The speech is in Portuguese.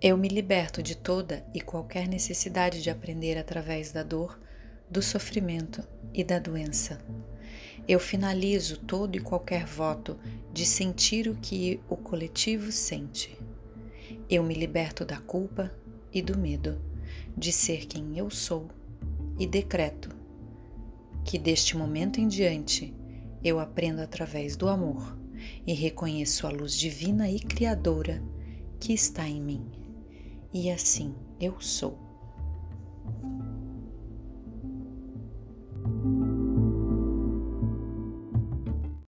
Eu me liberto de toda e qualquer necessidade de aprender através da dor, do sofrimento e da doença. Eu finalizo todo e qualquer voto de sentir o que o coletivo sente. Eu me liberto da culpa e do medo de ser quem eu sou e decreto que deste momento em diante eu aprendo através do amor e reconheço a luz divina e criadora que está em mim. E assim eu sou.